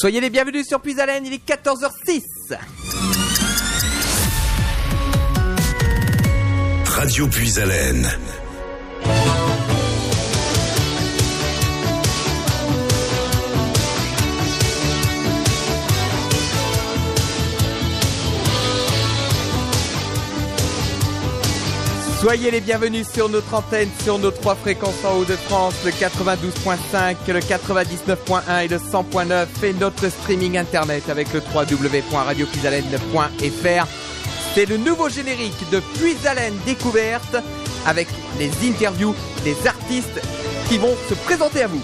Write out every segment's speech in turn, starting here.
Soyez les bienvenus sur Puisalène, il est 14h06. Radio Puisalène. Soyez les bienvenus sur notre antenne, sur nos trois fréquences en Haut-de-France, le 92.5, le 99.1 et le 100.9 et notre streaming internet avec le www.radiopuisalène.fr. C'est le nouveau générique de Puisalène Découverte avec les interviews des artistes qui vont se présenter à vous.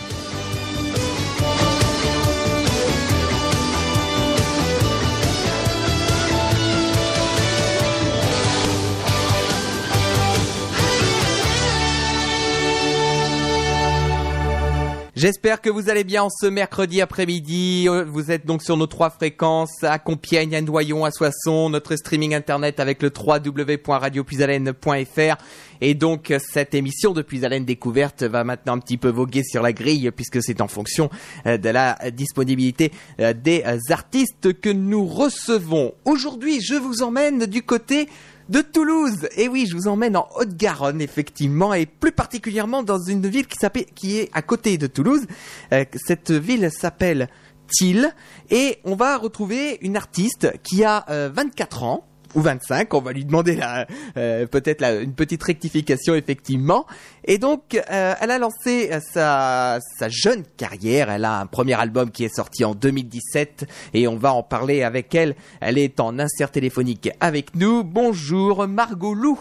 J'espère que vous allez bien en ce mercredi après-midi. Euh, Vous êtes donc sur nos trois fréquences à Compiègne, à Noyon, à Soissons, notre streaming internet avec le www.radiopuisalène.fr. Et donc cette émission de Puisalène Découverte va maintenant un petit peu voguer sur la grille puisque c'est en fonction euh, de la disponibilité euh, des artistes que nous recevons. Aujourd'hui, je vous emmène du côté de Toulouse. Et oui, je vous emmène en Haute-Garonne, effectivement, et plus particulièrement dans une ville qui qui est à côté de Toulouse. Euh, cette ville s'appelle Thiel, et on va retrouver une artiste qui a euh, 24 ans. Ou 25, on va lui demander euh, peut-être une petite rectification effectivement. Et donc, euh, elle a lancé euh, sa, jeune carrière. Elle a un premier album qui est sorti en 2017 et on va en parler avec elle. Elle est en insert téléphonique avec nous. Bonjour Margot Lou.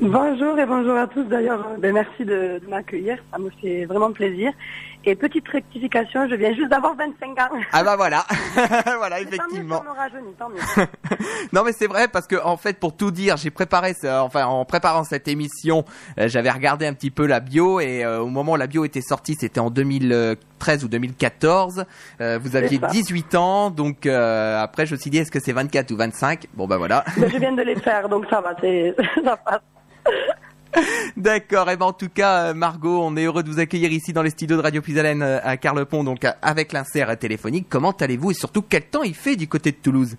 Bonjour et bonjour à tous. D'ailleurs, ben, merci de, de m'accueillir. Ça me fait vraiment plaisir. Et petite rectification, je viens juste d'avoir 25 ans. Ah bah voilà, voilà Mais tant mieux, effectivement. ça tant mieux. non mais c'est vrai parce que en fait pour tout dire j'ai préparé ce- enfin en préparant cette émission euh, j'avais regardé un petit peu la bio et euh, au moment où la bio était sortie c'était en 2013 ou 2014 Euh, vous aviez ça. 18 ans donc euh, après je me suis dit est-ce que c'est 24 ou 25 bon bah voilà je viens de les faire, donc ça va, c'est, ça passe. d'accord et ben en tout cas euh, Margot on est heureux de vous accueillir ici dans les studios de Radio Puisalène euh, à Carlepont donc euh, avec l'insert téléphonique comment allez-vous et surtout quel temps il fait du côté de Toulouse?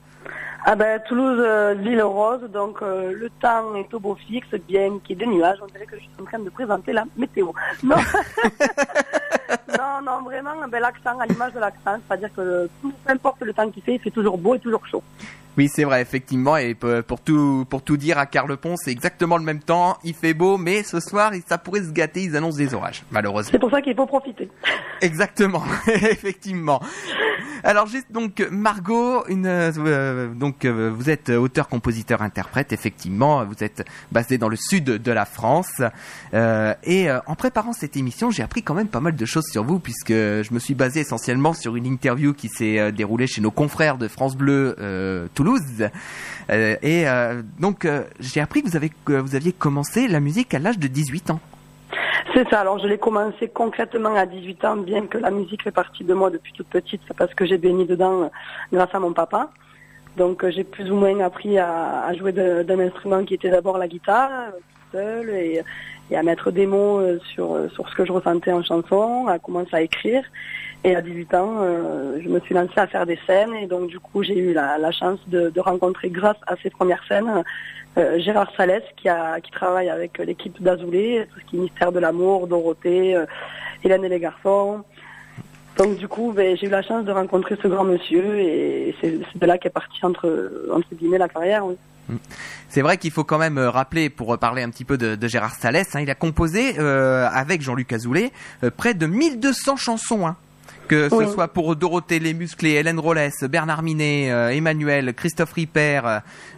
Ah ben, Toulouse, euh, ville rose, donc euh, le temps est au beau fixe, bien qu'il y ait des nuages. On dirait que je suis en train de présenter la météo. Non, non, non, vraiment, ben, l'accent, à l'image de l'accent, c'est-à-dire que peu importe le temps qu'il fait, il fait toujours beau et toujours chaud. Oui, c'est vrai, effectivement. Et pour tout, pour tout dire à Carlepont, c'est exactement le même temps. Il fait beau, mais ce soir, ça pourrait se gâter. Ils annoncent des orages, malheureusement. C'est pour ça qu'il faut profiter. Exactement, effectivement. Alors juste donc Margot, une euh, donc euh, vous êtes auteur, compositeur, interprète. Effectivement, vous êtes basé dans le sud de la France. Euh, et euh, en préparant cette émission, j'ai appris quand même pas mal de choses sur vous puisque je me suis basé essentiellement sur une interview qui s'est euh, déroulée chez nos confrères de France Bleu euh, Toulouse. Euh, et euh, donc euh, j'ai appris que vous avez que vous aviez commencé la musique à l'âge de 18 ans. C'est ça, alors je l'ai commencé concrètement à 18 ans, bien que la musique fait partie de moi depuis toute petite, c'est parce que j'ai baigné dedans euh, grâce à mon papa. Donc euh, j'ai plus ou moins appris à, jouer d'un instrument qui était d'abord la guitare, euh, seule, et, et à mettre des mots sur, sur ce que je ressentais en chanson, à commencer à écrire. Et à 18 ans, je me suis lancée à faire des scènes, et donc du coup j'ai eu la, chance de rencontrer grâce à ces premières scènes euh, Gérard Salès qui, a, qui travaille avec l'équipe d'Azoulay, tout ce qui est Mystère de l'amour, Dorothée, euh, Hélène et les garçons. Donc du coup, ben, j'ai eu la chance de rencontrer ce grand monsieur et c'est de là qu'est partie entre, entre guillemets la carrière. oui. C'est vrai qu'il faut quand même euh, rappeler, pour parler un petit peu de, Gérard Salès, hein, il a composé euh, avec Jean-Luc Azoulay euh, près de 1200 chansons. hein. Que ce soit pour Dorothée Les Musclés, Hélène Rollès, Bernard Minet, euh, Emmanuel, Christophe Ripper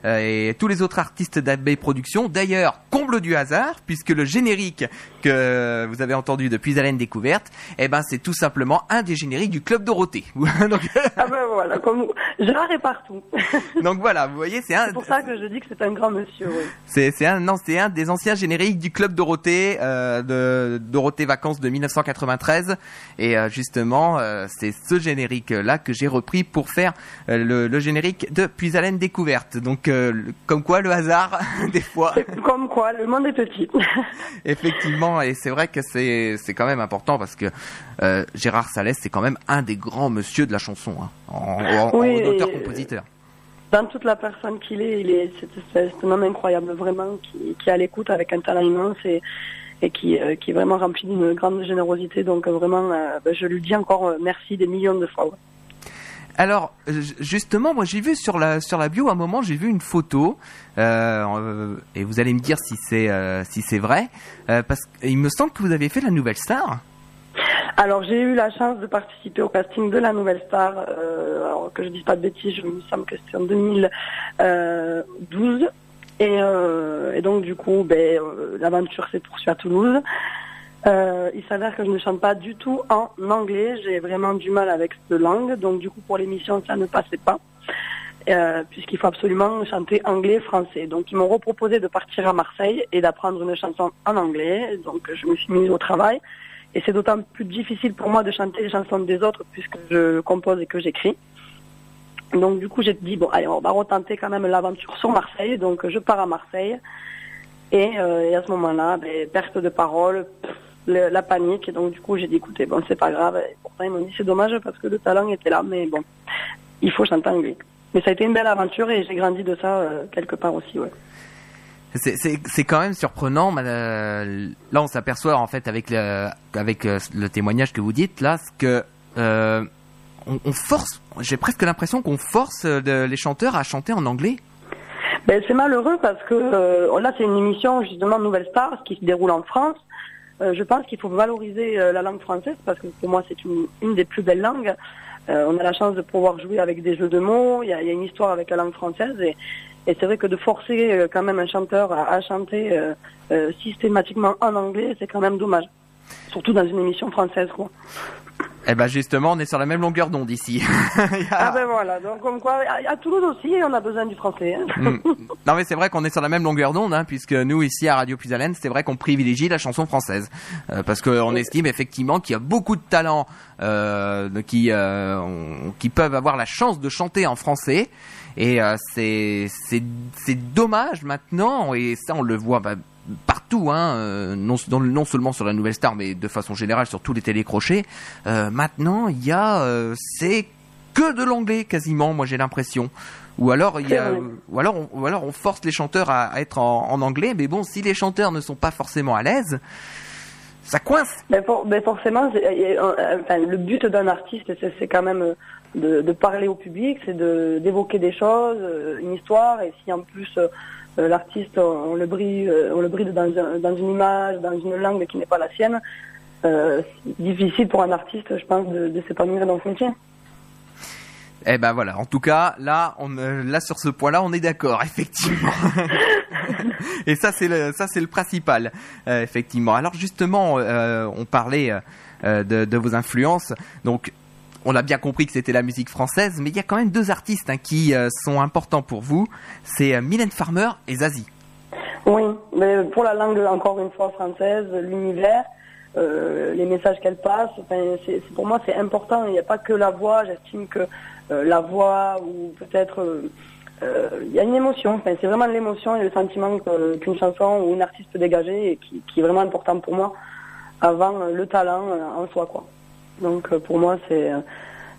euh, et tous les autres artistes d'AB Productions. D'ailleurs, comble du hasard, puisque le générique que vous avez entendu depuis Haleine Découverte, eh ben, c'est tout simplement un des génériques du Club Dorothée. donc, Ah ben voilà, comme Gérard est partout. donc voilà, vous voyez, c'est un, c'est pour ça que je dis que c'est un grand monsieur. Oui. C'est c'est un non c'est un des anciens génériques du club Dorothée euh, de Dorothée Vacances de 1993 et euh, justement euh, c'est ce générique-là que j'ai repris pour faire euh, le, le, générique de Puis Haleine Découverte. Donc, comme quoi, le hasard, des fois. Comme quoi, le monde est petit. Effectivement, et c'est vrai que c'est c'est quand même important parce que Gérard Salès, c'est quand même un des grands monsieur de la chanson, hein, en, auteur-compositeur dans toute la personne qu'il est, il est c'est un homme incroyable vraiment qui, qui est à l'écoute avec un talent immense et, et qui, euh, qui est vraiment rempli d'une grande générosité. Donc euh, vraiment, euh, ben, je lui dis encore merci des millions de fois. Alors justement, moi j'ai vu sur la sur la bio à un moment j'ai vu une photo euh, et vous allez me dire si c'est si c'est vrai parce qu'il me semble que vous avez fait la Nouvelle Star. Alors j'ai eu la chance de participer au casting de la Nouvelle Star. alors que je dise pas de bêtises, je me semble que c'était en 2012 euh, et, donc du coup, ben, euh, l'aventure s'est poursuivie à Toulouse. Euh, il s'avère que je ne chante pas du tout en anglais. J'ai vraiment du mal avec cette langue. Donc du coup, pour l'émission, ça ne passait pas. puisqu'il faut absolument chanter anglais-français. Donc ils m'ont reproposé de partir à Marseille et d'apprendre une chanson en anglais. Donc je me suis mise au travail. Et c'est d'autant plus difficile pour moi de chanter les chansons des autres puisque je compose et que j'écris. Donc du coup j'ai dit bon allez on va retenter quand même l'aventure sur Marseille. Donc je pars à Marseille et, euh, à ce moment-là ben, perte de parole, la panique. Et donc du coup j'ai dit écoutez bon c'est pas grave. Et pourtant ils m'ont dit c'est dommage parce que le talent était là mais bon il faut chanter. Mais ça a été une belle aventure et j'ai grandi de ça euh, quelque part aussi ouais. C'est quand même surprenant. Euh, là, on s'aperçoit en fait avec le, avec le témoignage que vous dites là, que on, force, j'ai presque l'impression qu'on force euh, les chanteurs à chanter en anglais. Ben, c'est malheureux parce que euh, là c'est une émission justement Nouvelle Star qui se déroule en France. Euh, je pense qu'il faut valoriser la langue française parce que pour moi c'est une, des plus belles langues. on a la chance de pouvoir jouer avec des jeux de mots, il y a, une histoire avec la langue française et, c'est vrai que de forcer quand même un chanteur à, chanter systématiquement en anglais, c'est quand même dommage. Surtout dans une émission française quoi. Eh ben justement, on est sur la même longueur d'onde ici. Ah ben voilà, donc comme quoi, à, Toulouse aussi, on a besoin du français. Hein. Mm. Non mais c'est vrai qu'on est sur la même longueur d'onde, hein, puisque nous ici à Radio Puisalène, c'est vrai qu'on privilégie la chanson française, euh, parce qu'on estime effectivement qu'il y a beaucoup de talents euh, qui euh, qui peuvent avoir la chance de chanter en français. Et c'est c'est dommage maintenant, et ça on le voit bah, partout, hein, euh, non, non, seulement sur la Nouvelle Star, mais de façon générale sur tous les télécrochets. Euh, maintenant, il y a, euh, c'est que de l'anglais quasiment, moi j'ai l'impression. Ou alors il y a, ou alors, on, ou alors on force les chanteurs à, être en, anglais, mais bon, si les chanteurs ne sont pas forcément à l'aise, ça coince. Mais, mais forcément, le but d'un artiste, c'est quand même de, de, parler au public, c'est d'évoquer des choses, une histoire, et si en plus l'artiste, on, le bride, euh, on le bride dans, dans, une image, dans une langue qui n'est pas la sienne. Euh, difficile pour un artiste, je pense, de, de s'épanouir dans ce métier. Eh ben voilà, en tout cas, là, on, euh, là sur ce point-là, on est d'accord, effectivement. Et ça, c'est le, ça, c'est le principal, effectivement. Alors justement, on parlait de, de, vos influences. Donc, on a bien compris que c'était la musique française, mais il y a quand même deux artistes hein, qui euh, sont importants pour vous. C'est euh, Mylène Farmer et Zazie. Oui, mais pour la langue encore une fois française, l'univers, euh, les messages qu'elle passe, pour moi c'est important. Il n'y a pas que la voix. J'estime que la voix ou peut-être il y a une émotion. c'est vraiment l'émotion et le sentiment qu'une chanson ou une artiste peut dégager et qui, qui, est vraiment important pour moi avant le talent en soi, quoi. Donc euh, pour moi, c'est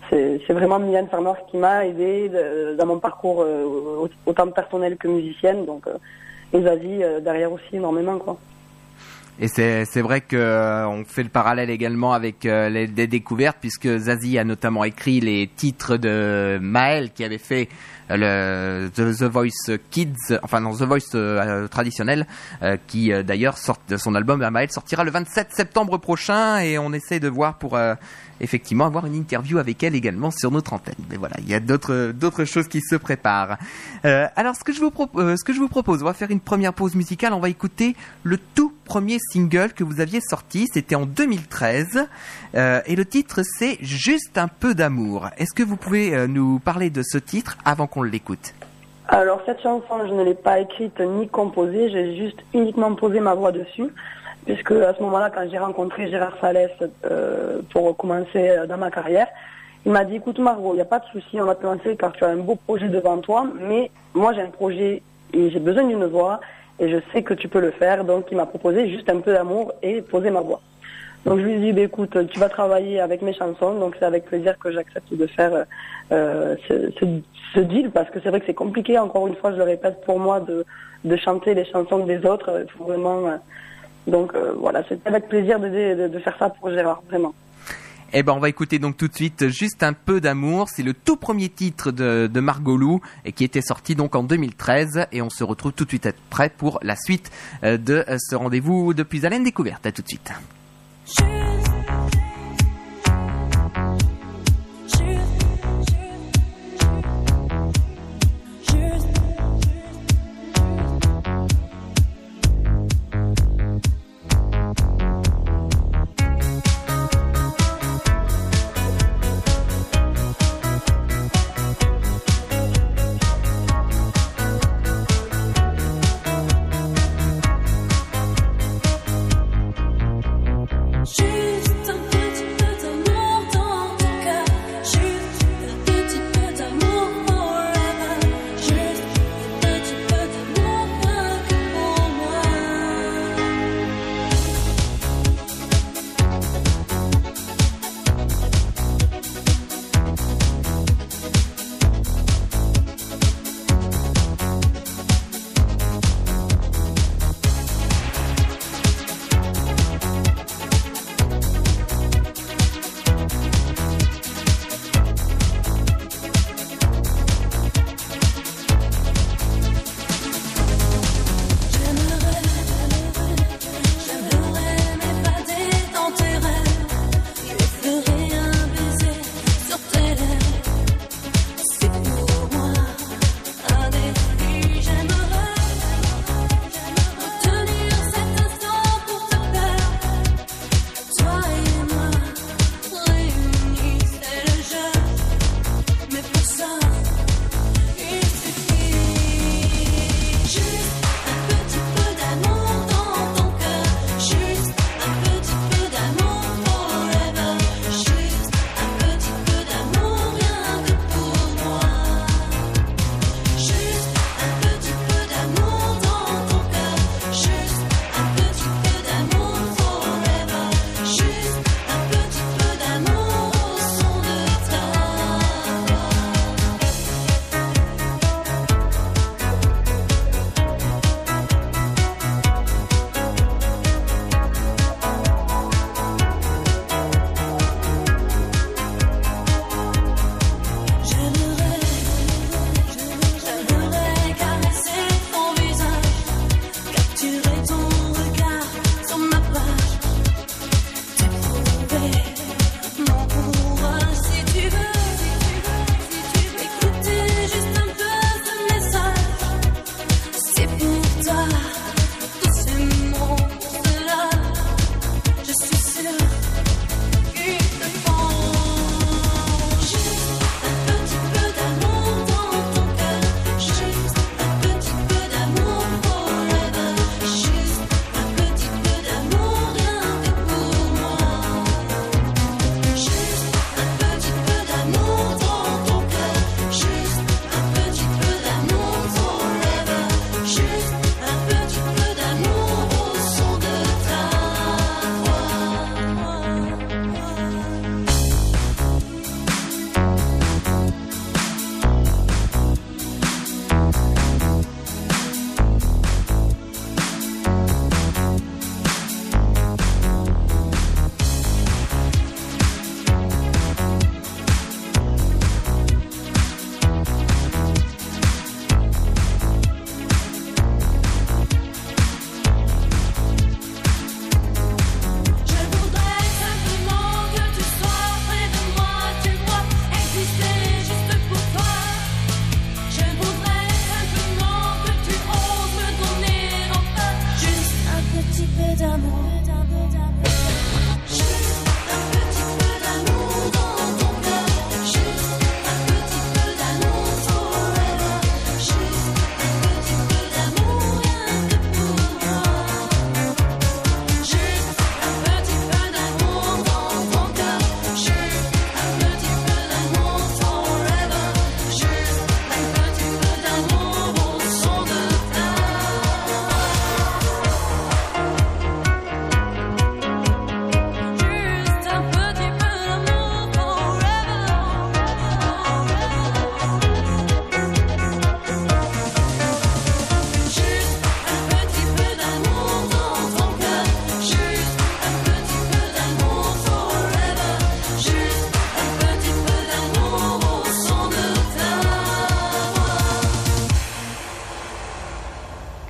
c'est vraiment Mylène Farmer qui m'a aidé dans mon parcours euh, autant personnel que musicienne. Donc euh, Zazie derrière aussi énormément quoi. Et c'est vrai que on fait le parallèle également avec les, découvertes puisque Zazie a notamment écrit les titres de Maël qui avait fait The, Voice Kids, enfin non The Voice traditionnel, qui d'ailleurs sort son album à Maël sortira le 27 septembre prochain et on essaie de voir pour effectivement avoir une interview avec elle également sur notre antenne. Mais voilà, il y a d'autres d'autres choses qui se préparent. Euh, alors ce que je vous propose, ce que je vous propose, on va faire une première pause musicale. On va écouter le tout premier single que vous aviez sorti. C'était en 2013 euh, et le titre c'est Juste un peu d'amour. Est-ce que vous pouvez euh, nous parler de ce titre avant qu'on l'écoute? Alors cette chanson, je ne l'ai pas écrite ni composée, j'ai juste uniquement posé ma voix dessus. puisque à ce moment-là, quand j'ai rencontré Gérard Salès euh, pour commencer dans ma carrière, il m'a dit, écoute Margot, il n'y a pas de souci, on va te lancer car tu as un beau projet devant toi, mais moi j'ai un projet et j'ai besoin d'une voix et je sais que tu peux le faire, donc il m'a proposé juste un peu d'amour et poser ma voix. Donc je lui ai dit, bah, écoute, tu vas travailler avec mes chansons, donc c'est avec plaisir que j'accepte de faire euh, ce, deal, parce que c'est vrai que c'est compliqué, encore une fois, je le répète, pour moi, de, de chanter les chansons des autres. Faut vraiment... Euh, donc euh, voilà, c'est avec plaisir de, de, faire ça pour Gérard, vraiment. Eh ben, on va écouter donc tout de suite juste un peu d'amour. C'est le tout premier titre de, de Margot et qui était sorti donc en 2013 et on se retrouve tout de suite après pour la suite de ce rendez-vous depuis Alain Découverte. À tout de suite.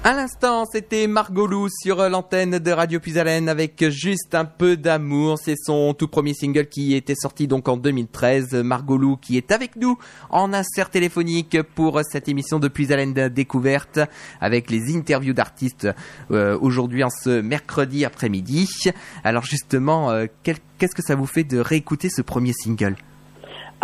À l'instant, c'était Margolou sur l'antenne de Radio Puisalène avec juste un peu d'amour. C'est son tout premier single qui était sorti donc en 2013. Margolou qui est avec nous en insert téléphonique pour cette émission de Puisalène découverte avec les interviews d'artistes euh, aujourd'hui en ce mercredi après-midi. Alors justement, euh, qu'est-ce que ça vous fait de réécouter ce premier single?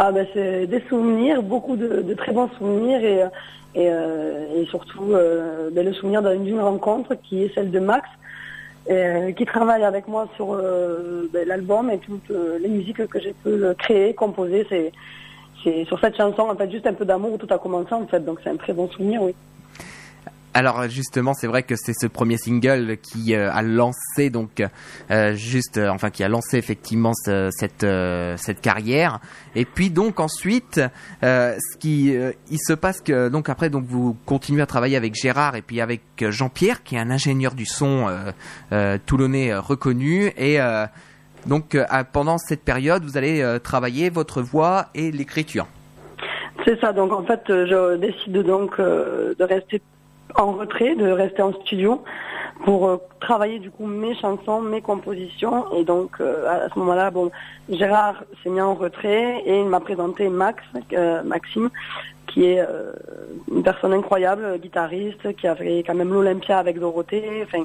Ah ben c'est des souvenirs, beaucoup de, très bons souvenirs et euh, euh, et surtout euh, ben, le souvenir d'une rencontre qui est celle de Max, qui travaille avec moi sur ben, l'album et toutes les musiques que j'ai pu créer, composer. C'est sur cette chanson en fait juste un peu d'amour où tout a commencé en fait, donc c'est un très bon souvenir, oui. Alors justement, c'est vrai que c'est ce premier single qui euh, a lancé donc euh, juste, euh, enfin qui a lancé effectivement cette cette carrière. Et puis donc ensuite, ce qui il se passe que donc après donc vous continuez à travailler avec Gérard et puis avec Jean-Pierre qui est un ingénieur du son toulonnais reconnu et donc pendant cette période vous allez travailler votre voix et l'écriture. C'est ça. Donc en fait, je décide donc de rester en retrait, de rester en studio pour euh, travailler du coup mes chansons, mes compositions. Et donc euh, à ce moment-là, bon, Gérard s'est mis en retrait et il m'a présenté Max, euh, Maxime, qui est une personne incroyable, guitariste, qui a fait quand même l'Olympia avec Dorothée. Enfin,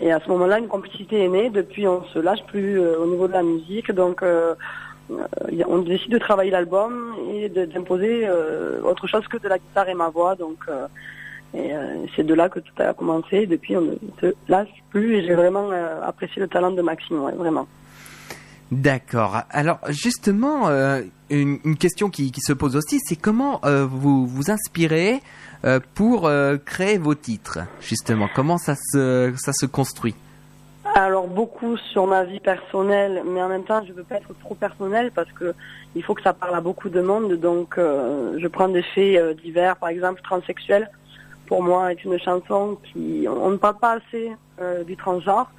et à ce moment-là, une complicité est née. Depuis, on se lâche plus au niveau de la musique, donc. on décide de travailler l'album et d'imposer autre chose que de la guitare et ma voix. Donc, et euh, c'est de là que tout a commencé. Depuis, on ne se lâche plus et j'ai vraiment euh, apprécié le talent de Maxime, vraiment. D'accord. Alors justement, euh, une, une, question qui, qui, se pose aussi, c'est comment vous vous inspirez pour créer vos titres, justement? Comment ça se, ça se construit? Alors beaucoup sur ma vie personnelle, mais en même temps je veux pas être trop personnel parce que il faut que ça parle à beaucoup de monde. Donc je prends des faits divers, par exemple transsexuel pour moi, est une chanson qui... On, ne parle pas assez euh, du transgenre.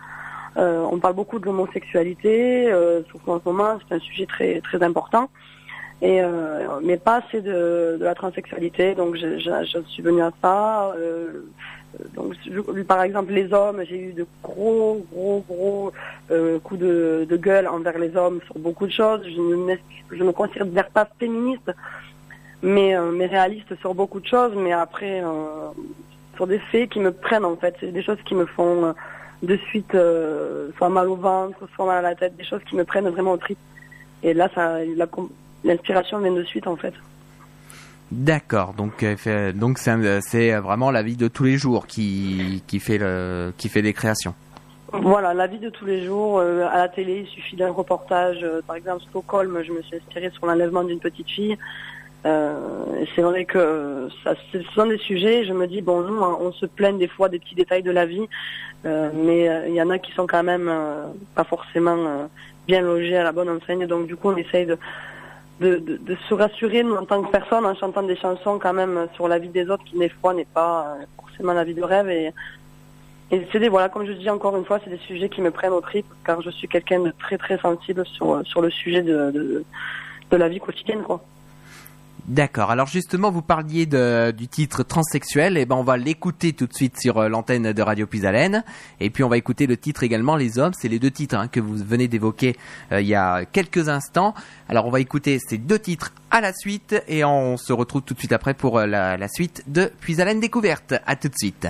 Euh, on parle beaucoup de l'homosexualité, euh, surtout en ce moment, c'est un sujet très très important. Et mais pas assez de, la transsexualité. Donc je, suis venue à ça. donc par exemple les hommes, j'ai eu de gros gros gros coups de, gueule envers les hommes sur beaucoup de choses. Je ne, je me considère pas féministe, mais, euh, mais réaliste sur beaucoup de choses, mais après euh, sur des faits qui me prennent en fait, c'est des choses qui me font euh, de suite soit mal au ventre, soit mal à la tête, des choses qui me prennent vraiment au trip. Et là, ça, l'inspiration vient de suite en fait. D'accord, donc donc c'est vraiment la vie de tous les jours qui qui fait le qui fait des créations. Voilà, la vie de tous les jours. à la télé, il suffit d'un reportage. par exemple, Stockholm, je me suis inspirée sur l'enlèvement d'une petite fille. Euh, c'est vrai que ça, ce sont des sujets, je me dis, bon, nous, on se plaint des fois des petits détails de la vie, euh, mais euh, il y en a qui sont quand même euh, pas forcément euh, bien logés à la bonne enseigne, donc du coup, on essaye de, de, de, de, se rassurer, nous, en tant que personne, en chantant des chansons quand même sur la vie des autres, qui, des fois, n'est pas forcément la vie de rêve. Et, et c'est des, voilà, comme je dis encore une fois, c'est des sujets qui me prennent au trip, car je suis quelqu'un de très, très sensible sur, sur le sujet de, de, de la vie quotidienne, quoi. D'accord. Alors justement, vous parliez du titre transsexuel. Et eh ben, on va l'écouter tout de suite sur euh, l'antenne de Radio Puisalène. Et puis, on va écouter le titre également, Les Hommes. C'est les deux titres hein, que vous venez d'évoquer euh, il y a quelques instants. Alors, on va écouter ces deux titres à la suite et on se retrouve tout de suite après pour euh, la, suite de Puisalène découverte. À tout de suite.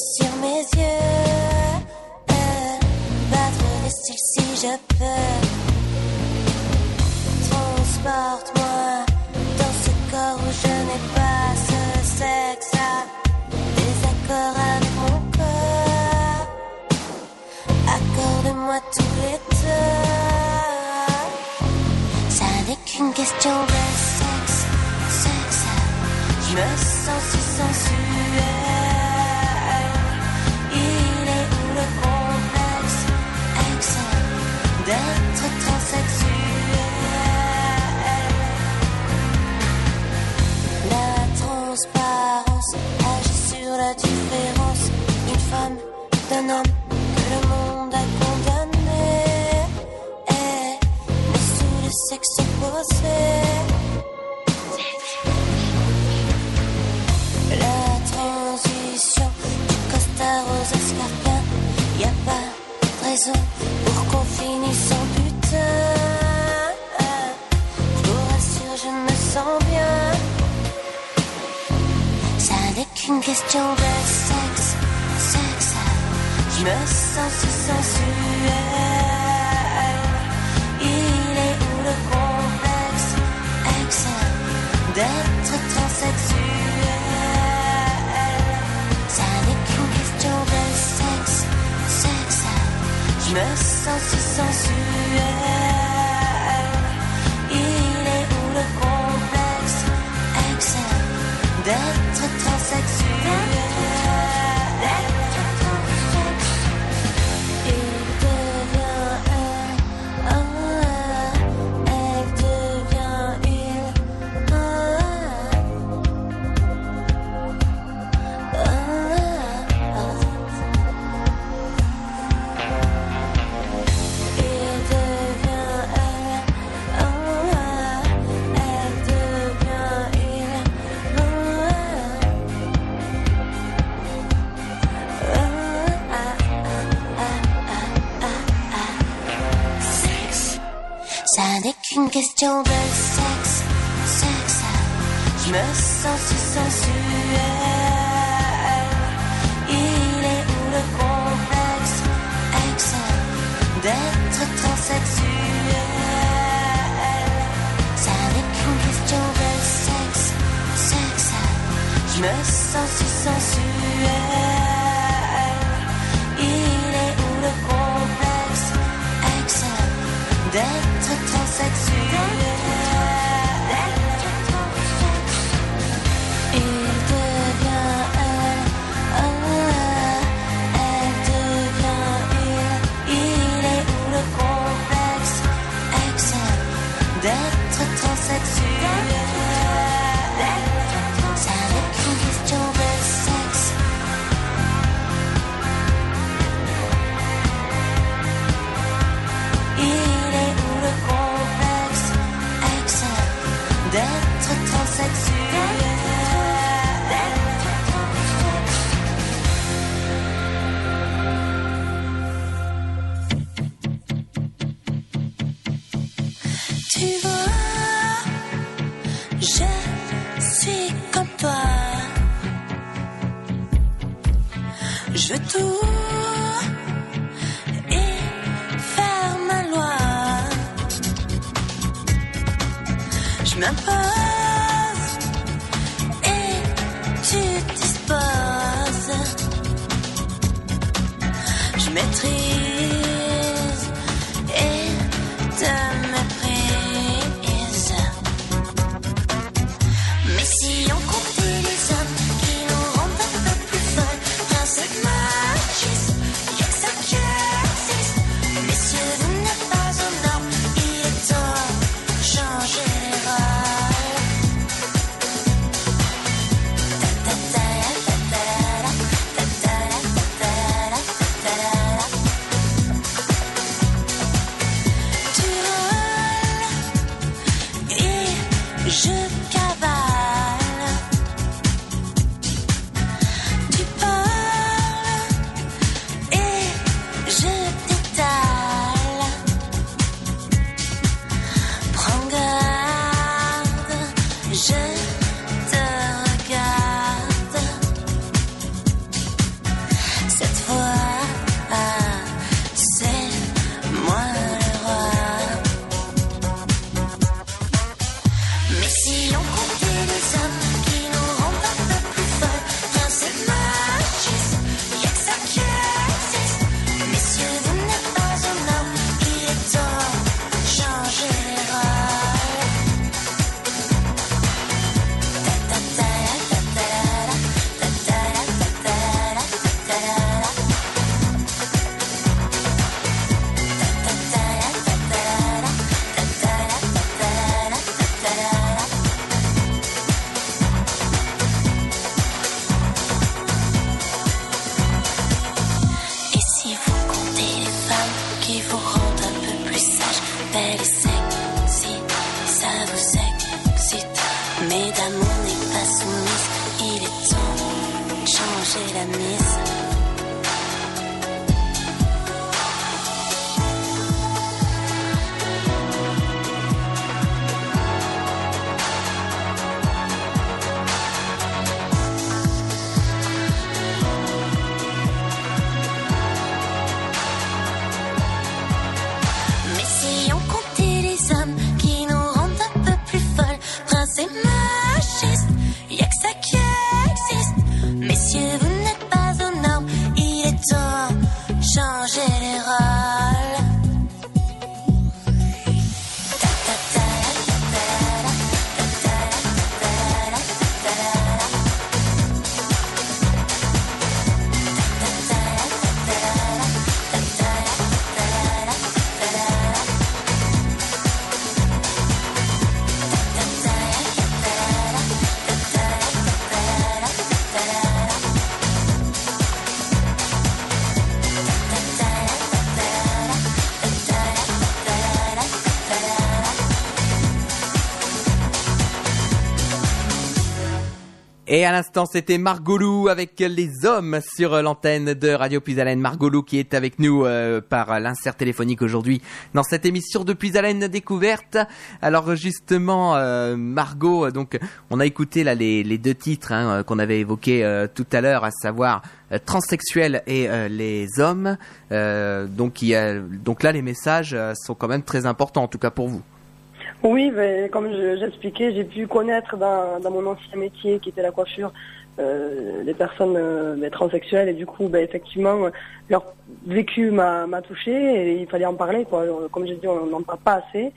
sur mes yeux. Battre les cils si je peux. Transporte-moi dans ce corps où je n'ai pas ce sexe. Désaccord avec mon corps. Accorde-moi tous les deux. Ça n'est qu'une question de sexe, sexe. Je me sens si sensuelle. d'être transsexuel. La transparence agit sur la différence. Une femme d'un homme que le monde a condamné. Mais sous le sexe opposé. transition du costard aux escarpins. Y a pas de raison fini son putain. Je vous rassure, je me sens bien. Ça n'est qu'une question de sexe, sexe. Je me sens si sensuel. Il est où le complexe, ex, d'être transsexuel? Ça n'est qu'une question de sexe, sexe. Je me sens sensuel. Il est où le complexe excès d'être transsexuel? question de sexe, sexe. Je me sens si sensuelle. À l'instant, c'était Margolou avec les hommes sur l'antenne de Radio Puisalène. Margolou qui est avec nous euh, par l'insert téléphonique aujourd'hui dans cette émission de Puisalène découverte. Alors justement, euh, Margot, donc on a écouté là les, deux titres hein, qu'on avait évoqués euh, tout à l'heure, à savoir euh, transsexuels et euh, les hommes. Euh, donc, donc là, les messages euh, sont quand même très importants, en tout cas pour vous. Oui, ben, comme je- j'expliquais, j'ai pu connaître dans, mon ancien métier qui était la coiffure euh, les personnes euh, ben, transsexuelles et du coup, ben, effectivement, euh, leur vécu m'a touché et il fallait en parler. Quoi. Alors, Comme j'ai dit, on n'en parle pas assez.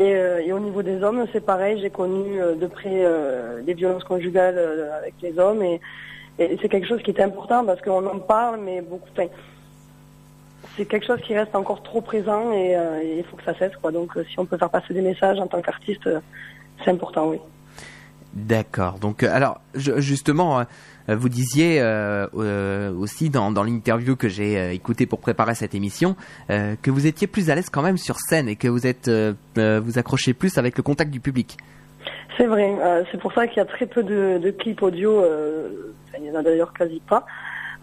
Et, euh, et au niveau des hommes, c'est pareil, j'ai connu euh, de près euh, les violences conjugales euh, avec les hommes et, et c'est quelque chose qui est important parce qu'on en parle, mais beaucoup. enfin, c'est quelque chose qui reste encore trop présent et, euh, il faut que ça cesse. Quoi. Donc, euh, si on peut faire passer des messages en tant qu'artiste, euh, c'est important, oui. D'accord. Donc, alors, je- justement, euh, vous disiez euh, euh, aussi dans, dans l'interview que j'ai écoutée pour préparer cette émission que vous étiez plus à l'aise quand même sur scène et que vous êtes vous accrochez plus avec le contact du public. C'est vrai. c'est pour ça qu'il y a très peu de, de clips audio. il y en a d'ailleurs quasi pas.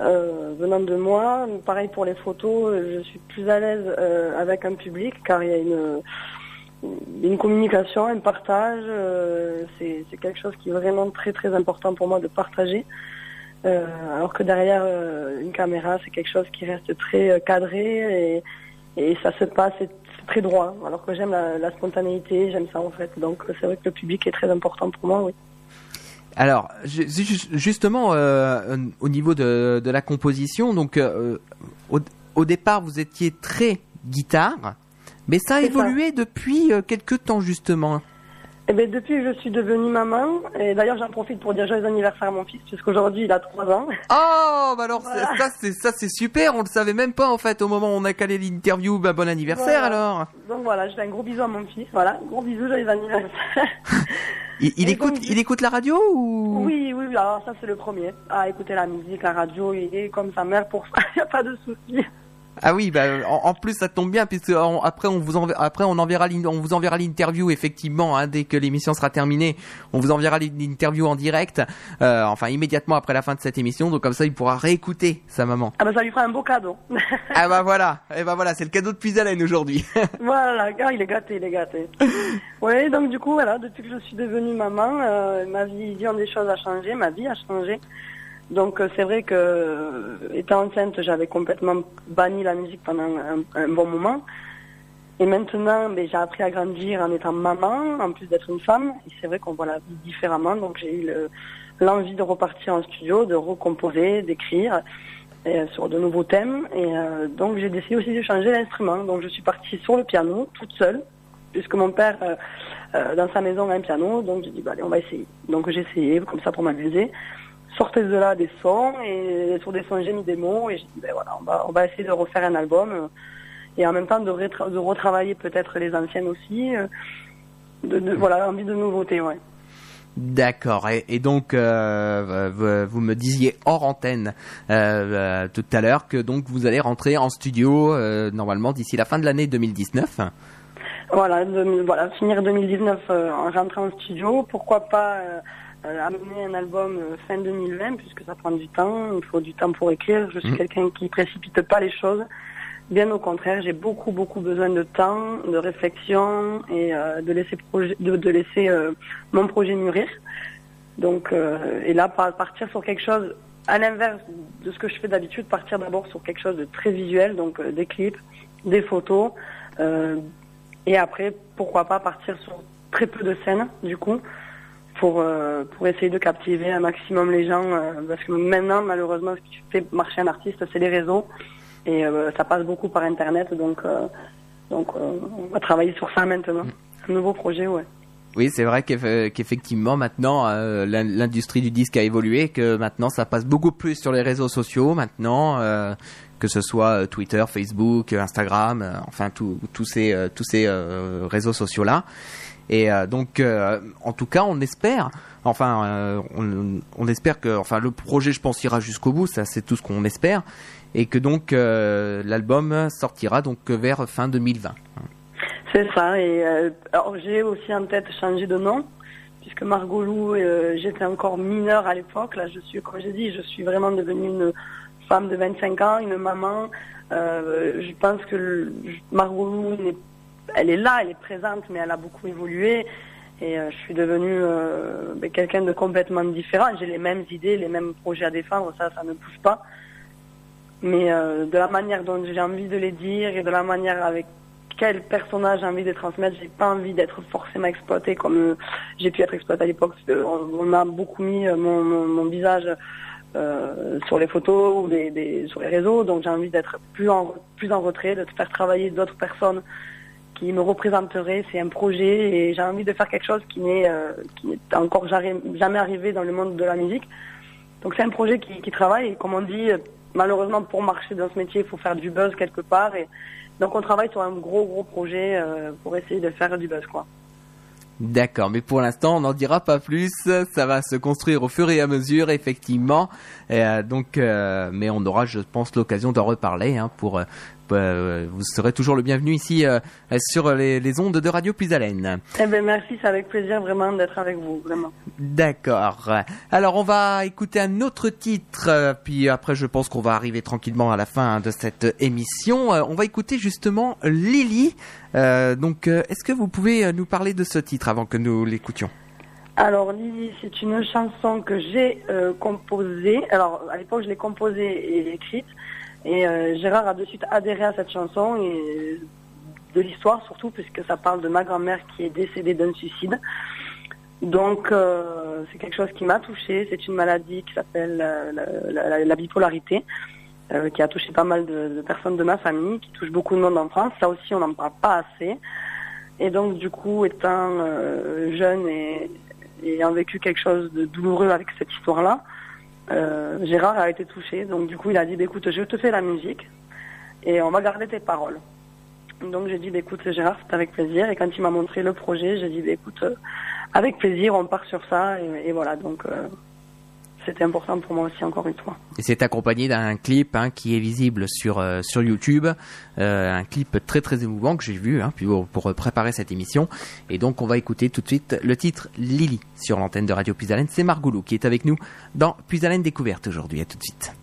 Euh, venant de moi, pareil pour les photos, euh, je suis plus à l'aise euh, avec un public car il y a une communication, un partage. c'est quelque chose qui est vraiment très très important pour moi de partager. Alors que derrière une caméra, c'est quelque chose qui reste très cadré et, ça se passe, très droit. Alors que j'aime la, la spontanéité, j'aime ça en fait. Donc c'est vrai que le public est très important pour moi, oui. Alors, ju- ju- justement, euh, au niveau de, de la composition, donc euh, au, au départ, vous étiez très guitare, mais ça a ça. évolué depuis euh, quelques temps justement. Eh ben, depuis que je suis devenue maman, et d'ailleurs j'en profite pour dire joyeux anniversaire à mon fils, puisqu'aujourd'hui il a 3 ans. Oh, bah alors Voilà. ça c'est ça c'est super, on le savait même pas en fait au moment où on a calé l'interview. Bah bon anniversaire Voilà. alors. Donc voilà, je fais un gros bisou à mon fils. Voilà, gros bisou, joyeux anniversaire. Il, écoute il écoute la radio ou? Oui, oui, oui, alors ça c'est le premier. À écouter la musique, la radio, il est comme sa mère pour ça, il n'y a pas de souci. Ah oui, bah en, en plus ça tombe bien puisque on- après on vous enver- après on enverra on vous enverra l'interview effectivement hein, dès que l'émission sera terminée, on vous enverra l'in- l'interview en direct, euh, enfin immédiatement après la fin de cette émission, donc comme ça il pourra réécouter sa maman. Ah ben ça lui fera un beau cadeau. ah bah voilà, et bah voilà, c'est le cadeau de Puisalène aujourd'hui. voilà, ah, il est gâté, il est gâté. Oui, donc du coup, voilà, depuis que je suis devenue maman, euh, ma vision des choses a changé, ma vie a changé. Donc euh, c'est vrai que euh, étant enceinte, j'avais complètement banni la musique pendant un, bon moment. Et maintenant, ben, j'ai appris à grandir en étant maman, en plus d'être une femme. Et c'est vrai qu'on voit la vie différemment. Donc j'ai eu le- l'envie de repartir en studio, de recomposer, d'écrire euh, sur de nouveaux thèmes. Et donc j'ai décidé aussi de changer l'instrument. Donc je suis partie sur le piano, toute seule, puisque mon père, dans sa maison, a un piano. Donc j'ai dit, bah, allez, on va essayer. Donc j'ai essayé, comme ça pour m'amuser. Sortez de là des sons, et sur des sons j'ai mis des mots, et j'ai dit, ben voilà, on va, on va essayer de refaire un album. euh, et en même temps de, retra- de retravailler peut-être les anciennes aussi. euh, de, voilà, envie de nouveautés, ouais. D'accord. Et, donc, euh, vous, me disiez hors antenne tout à l'heure que donc vous allez rentrer en studio normalement d'ici la fin de l'année 2019. Voilà, de- voilà, finir 2019 euh, en rentrant en studio. Pourquoi pas euh, euh, amener un album fin 2020, puisque ça prend du temps. Il faut du temps pour écrire. Je suis Mhm. quelqu'un qui précipite pas les choses. Bien au contraire, j'ai beaucoup beaucoup besoin de temps, de réflexion et de laisser de, de laisser mon projet mûrir. Donc, et là, par- partir sur quelque chose à l'inverse de ce que je fais d'habitude, partir d'abord sur quelque chose de très visuel, donc des clips, des photos, euh, et après, pourquoi pas partir sur très peu de scènes, du coup, pour euh, pour essayer de captiver un maximum les gens, euh, parce que maintenant, malheureusement, ce qui fait marcher un artiste, c'est les réseaux, et euh, ça passe beaucoup par Internet, donc donc on va travailler sur ça maintenant. Un nouveau projet, ouais. Oui, c'est vrai qu'eff- qu'effectivement maintenant l'in- l'industrie du disque a évolué, que maintenant ça passe beaucoup plus sur les réseaux sociaux maintenant, que ce soit euh, Twitter, Facebook, euh, Instagram, euh, enfin tous ces tous ces réseaux sociaux là. Et donc, en tout cas, on espère. Enfin, on, espère que, enfin, le projet, je pense, ira jusqu'au bout. Ça, c'est tout ce qu'on espère, et que donc l'album sortira donc vers fin 2020. C'est ça. Et alors j'ai aussi en tête changer de nom, puisque Margot Lou, j'étais encore mineure à l'époque. Là, je suis, comme j'ai dit, je suis vraiment devenue une femme de 25 ans, une maman. Euh, je pense que le- elle est là, elle est présente, mais elle a beaucoup évolué. Et euh, je suis devenue euh, ben, quelqu'un de complètement différent. J'ai les mêmes idées, les mêmes projets à défendre, ça, ça ne bouge pas. Mais de la manière dont j'ai envie de les dire et de la manière avec quel personnage j'ai envie de transmettre, j'ai pas envie d'être forcément exploitée comme j'ai pu être exploitée à l'époque. On, on a beaucoup mis mon visage euh, sur les photos ou sur les réseaux, donc j'ai envie d'être plus en, retrait, de faire travailler d'autres personnes qui me représenteraient. C'est un projet et j'ai envie de faire quelque chose qui n'est euh, encore jamais, arrivé dans le monde de la musique. Donc c'est un projet qui, travaille et comme on dit, malheureusement pour marcher dans ce métier, il faut faire du buzz quelque part et donc on travaille sur un gros gros projet euh, pour essayer de faire du buzz quoi. D'accord, mais pour l'instant, on n'en dira pas plus. Ça va se construire au fur et à mesure, effectivement. Euh, donc, euh, mais on aura, je pense, l'occasion d'en reparler. Hein, pour, euh, vous serez toujours le bienvenu ici euh, sur les, les ondes de Radio Puisalène. Eh ben merci, c'est avec plaisir vraiment d'être avec vous, vraiment. D'accord. Alors, on va écouter un autre titre, euh, puis après, je pense qu'on va arriver tranquillement à la fin de cette émission. On va écouter justement Lily. Euh, donc, est-ce que vous pouvez nous parler de ce titre avant que nous l'écoutions? Alors Lily, c'est une chanson que j'ai euh, composée. Alors à l'époque, je l'ai composée et écrite. Et euh, Gérard a de suite adhéré à cette chanson et de l'histoire surtout, puisque ça parle de ma grand-mère qui est décédée d'un suicide. Donc euh, c'est quelque chose qui m'a touchée. C'est une maladie qui s'appelle euh, la, la- la bipolarité, qui a touché pas mal de, personnes de ma famille, qui touche beaucoup de monde en France. Ça aussi, on n'en parle pas assez. Et donc du coup, étant jeune et, ayant vécu quelque chose de douloureux avec cette histoire-là, Gérard a été touché. Donc du coup, il a dit, bah, écoute, je te fais la musique et on va garder tes paroles. Donc j'ai dit, bah, écoute, Gérard, c'est avec plaisir. Et quand il m'a montré le projet, j'ai dit, bah, écoute, euh, avec plaisir, on part sur ça. Et, et voilà, donc euh, c'était important pour moi aussi, encore une fois. Et c'est accompagné d'un clip hein, qui est visible sur euh, sur YouTube, euh, un clip très très émouvant que j'ai vu hein, pour, pour préparer cette émission. Et donc on va écouter tout de suite le titre Lily sur l'antenne de Radio Puisalène. C'est Margoulou qui est avec nous dans Puisalène Découverte aujourd'hui. À tout de suite.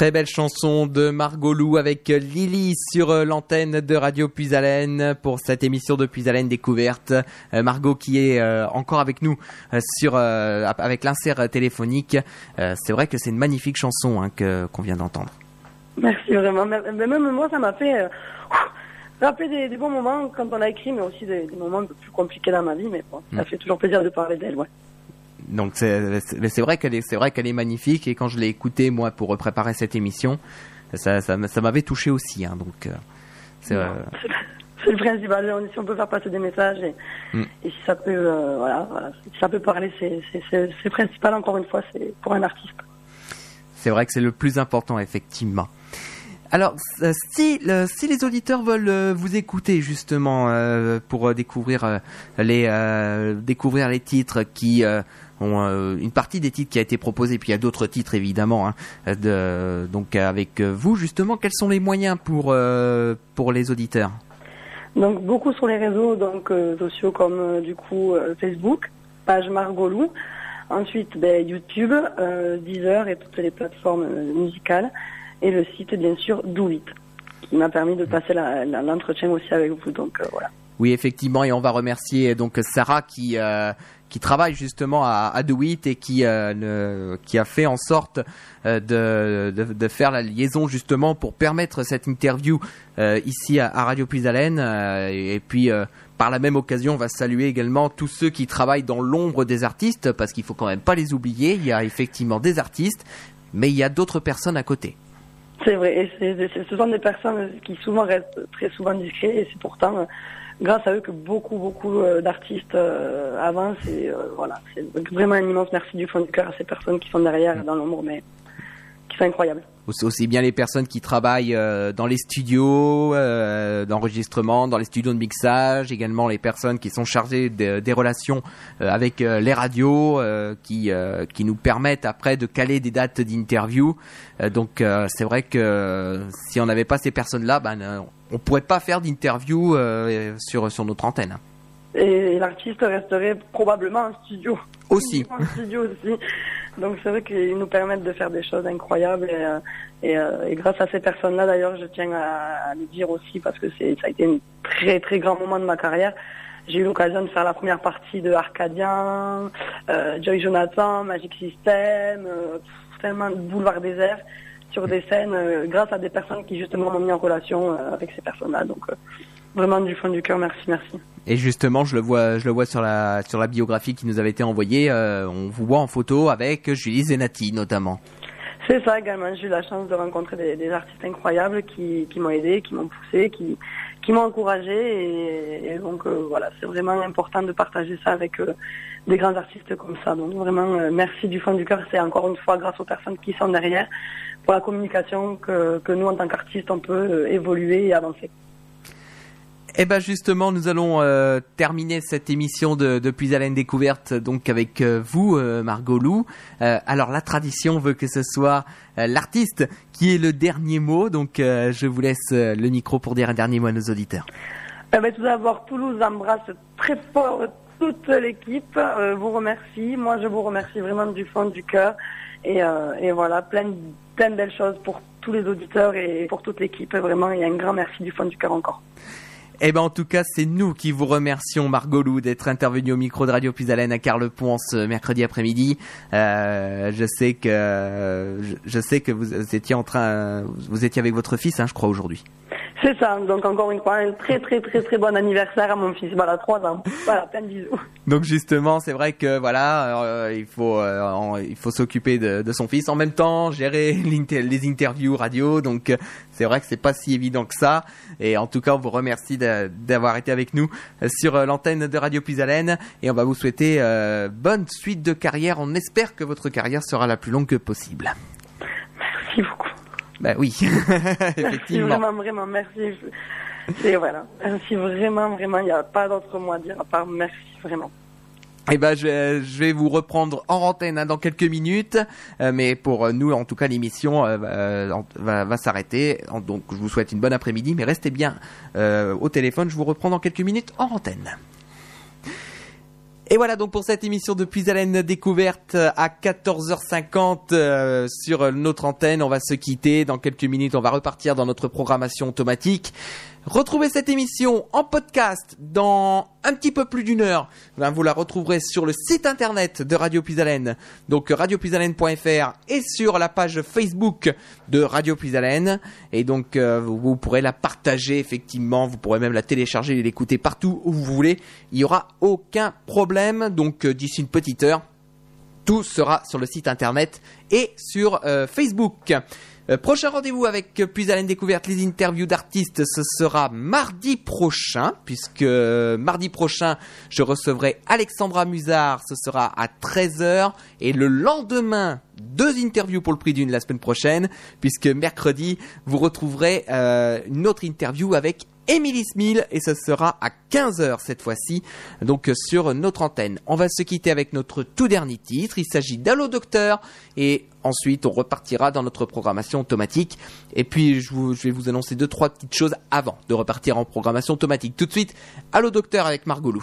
Très belle chanson de Margot Lou avec Lily sur euh, l'antenne de Radio Puisalène pour cette émission de Puisalène découverte. Euh, Margot qui est euh, encore avec nous euh, sur avec l'insert téléphonique. C'est vrai que c'est une magnifique chanson hein, que qu'on vient d'entendre. Merci vraiment. Mais même moi, ça m'a fait rappeler des, des bons moments quand on a écrit, mais aussi des, des moments un peu plus compliqués dans ma vie. Mais bon, ça Mm. fait toujours plaisir de parler d'elle, ouais. Donc c'est vrai qu'elle est c'est vrai qu'elle est magnifique et quand je l'ai écoutée moi pour préparer cette émission, ça ça, m'avait touché aussi. Hein, donc euh, c'est euh, C'est le principal. On- Si on peut faire passer des messages et, Mm. et si ça peut, euh, voilà, voilà, si ça peut parler, c'est c'est- c'est- c'est principal. Encore une fois, c'est pour un artiste. C'est vrai que c'est le plus important, effectivement. Alors, si, le- si les auditeurs veulent vous écouter justement euh, pour découvrir les euh, découvrir les titres qui ont euh, une partie des titres qui a été proposée, puis il y a d'autres titres évidemment. Hein, de, donc avec vous justement, quels sont les moyens pour euh, pour les auditeurs? Donc beaucoup sur les réseaux donc euh, sociaux comme du coup Facebook, page Margolou. Ensuite ben, YouTube, Deezer et toutes les plateformes musicales. Et le site bien sûr Do It, qui m'a permis de passer l'entretien aussi avec vous. Donc voilà. Oui, effectivement, et on va remercier donc Sarah qui euh, qui travaille justement à, à Do It et qui euh, qui a fait en sorte euh, de, de faire la liaison justement pour permettre cette interview euh, ici à, Radio Puisalène et, et puis par la même occasion, on va saluer également tous ceux qui travaillent dans l'ombre des artistes parce qu'il faut quand même pas les oublier. Il y a effectivement des artistes, mais il y a d'autres personnes à côté. C'est vrai, et c'est, ce sont des personnes qui souvent restent très souvent discrets, et c'est pourtant grâce à eux que beaucoup, beaucoup euh, d'artistes euh, avancent. Et euh, voilà, c'est vraiment un immense merci du fond du cœur à ces personnes qui sont derrière, dans l'ombre, mais qui sont incroyables. aussi, bien les personnes qui travaillent dans les studios d'enregistrement, dans les studios de mixage, également les personnes qui sont chargées de- des relations avec les radios, qui qui nous permettent après de caler des dates d'interview. Donc c'est vrai que si on n'avait pas ces personnes-là, ben on pourrait pas faire d'interview euh, sur sur notre antenne. Et, l'artiste resterait probablement en studio. Aussi. En studio aussi. Donc c'est vrai qu'ils nous permettent de faire des choses incroyables. Et, euh, et, euh, et grâce à ces personnes-là, d'ailleurs, je tiens à, à le dire aussi, parce que c'est, ça a été un très très grand moment de ma carrière. J'ai eu l'occasion de faire la première partie de Arcadian, euh, Joy Jonathan, Magic System, euh, tellement de boulevard désert sur des scènes euh, grâce à des personnes qui justement m'ont mis en relation euh, avec ces personnes-là. Donc euh, vraiment du fond du cœur, merci, merci. Et justement, je le vois, je le vois sur la sur la biographie qui nous avait été envoyée. on vous voit en photo avec Julie Zenati notamment. C'est ça également. J'ai eu la chance de rencontrer des, des artistes incroyables qui, qui m'ont aidé, qui m'ont poussé, qui, qui m'ont encouragé. Et, donc euh, voilà, c'est vraiment important de partager ça avec euh, des grands artistes comme ça. Donc vraiment, euh, merci du fond du cœur. C'est encore une fois grâce aux personnes qui sont derrière pour la communication que, que nous, en tant qu'artistes, on peut évoluer et avancer. Eh ben justement, nous allons euh, terminer cette émission de, de Puis Haleine découverte donc avec euh, vous, euh, Margot Lou. Euh, alors la tradition veut que ce soit euh, l'artiste qui ait le dernier mot, donc euh, je vous laisse le micro pour dire un dernier mot à nos auditeurs. Eh ben, tout d'abord, Toulouse embrasse très fort toute l'équipe, vous remercie. Moi, je vous remercie vraiment du fond du cœur. Et, et voilà, plein, plein de belles choses pour tous les auditeurs et pour toute l'équipe. Vraiment, et un grand merci du fond du cœur encore. Eh ben en tout cas, c'est nous qui vous remercions, Margot Lou, d'être intervenu au micro de Radio Puisalène à Carle Pont ce mercredi après-midi. Euh, je sais que je, je sais que vous étiez en train, vous étiez avec votre fils, hein, je crois aujourd'hui. C'est ça, donc encore une fois, un très très très très bon anniversaire à mon fils, voilà, 3 ans. Voilà, plein de bisous. Donc justement, c'est vrai que voilà, euh, il faut euh, en- il faut s'occuper de, de son fils en même temps, gérer les interviews radio. Donc c'est vrai que c'est pas si évident que ça. Et en tout cas, on vous remercie d'avoir été avec nous euh, sur euh, l'antenne de Radio Puisalène et on va vous souhaiter euh, bonne suite de carrière. On espère que votre carrière sera la plus longue que possible. Merci beaucoup. Bah oui, Merci vraiment, vraiment, merci. Et voilà, merci vraiment, vraiment, il n'y a pas d'autre mot à dire à part merci, vraiment. Eh ben, je vais, vous reprendre en antenne hein, dans quelques minutes, Euh, mais pour euh, nous, en tout cas, l'émission euh, va, s'arrêter. Donc, je vous souhaite une bonne après-midi, mais restez bien au téléphone. Je vous reprends dans quelques minutes en antenne. Et voilà donc pour cette émission de Puisalène découverte à 14h50 euh, sur notre antenne. On va se quitter. Dans quelques minutes, on va repartir dans notre programmation automatique. Retrouvez cette émission en podcast dans un petit peu plus d'une heure. Ben, vous la retrouverez sur le site internet de Radio Puisalène, donc radiopuisalène.fr et sur la page Facebook de Radio Puisalène. Et donc euh, vous, vous pourrez la partager effectivement, vous pourrez même la télécharger et l'écouter partout où vous voulez. Il n'y aura aucun problème. Donc euh, d'ici une petite heure, tout sera sur le site internet et sur euh, Facebook. Euh, prochain rendez-vous avec euh, Puisalène Découverte, les interviews d'artistes, ce sera mardi prochain, puisque euh, mardi prochain, je recevrai Alexandra Musard, ce sera à 13h, et le lendemain, deux interviews pour le prix d'une la semaine prochaine, puisque mercredi, vous retrouverez une autre interview avec Émilie Smil et ce sera à 15h cette fois-ci, donc sur notre antenne. On va se quitter avec notre tout dernier titre, il s'agit d'Allo Docteur et ensuite on repartira dans notre programmation automatique et puis je, je vais vous annoncer deux trois petites choses avant de repartir en programmation automatique. Tout de suite, Allo Docteur avec Margot Lou.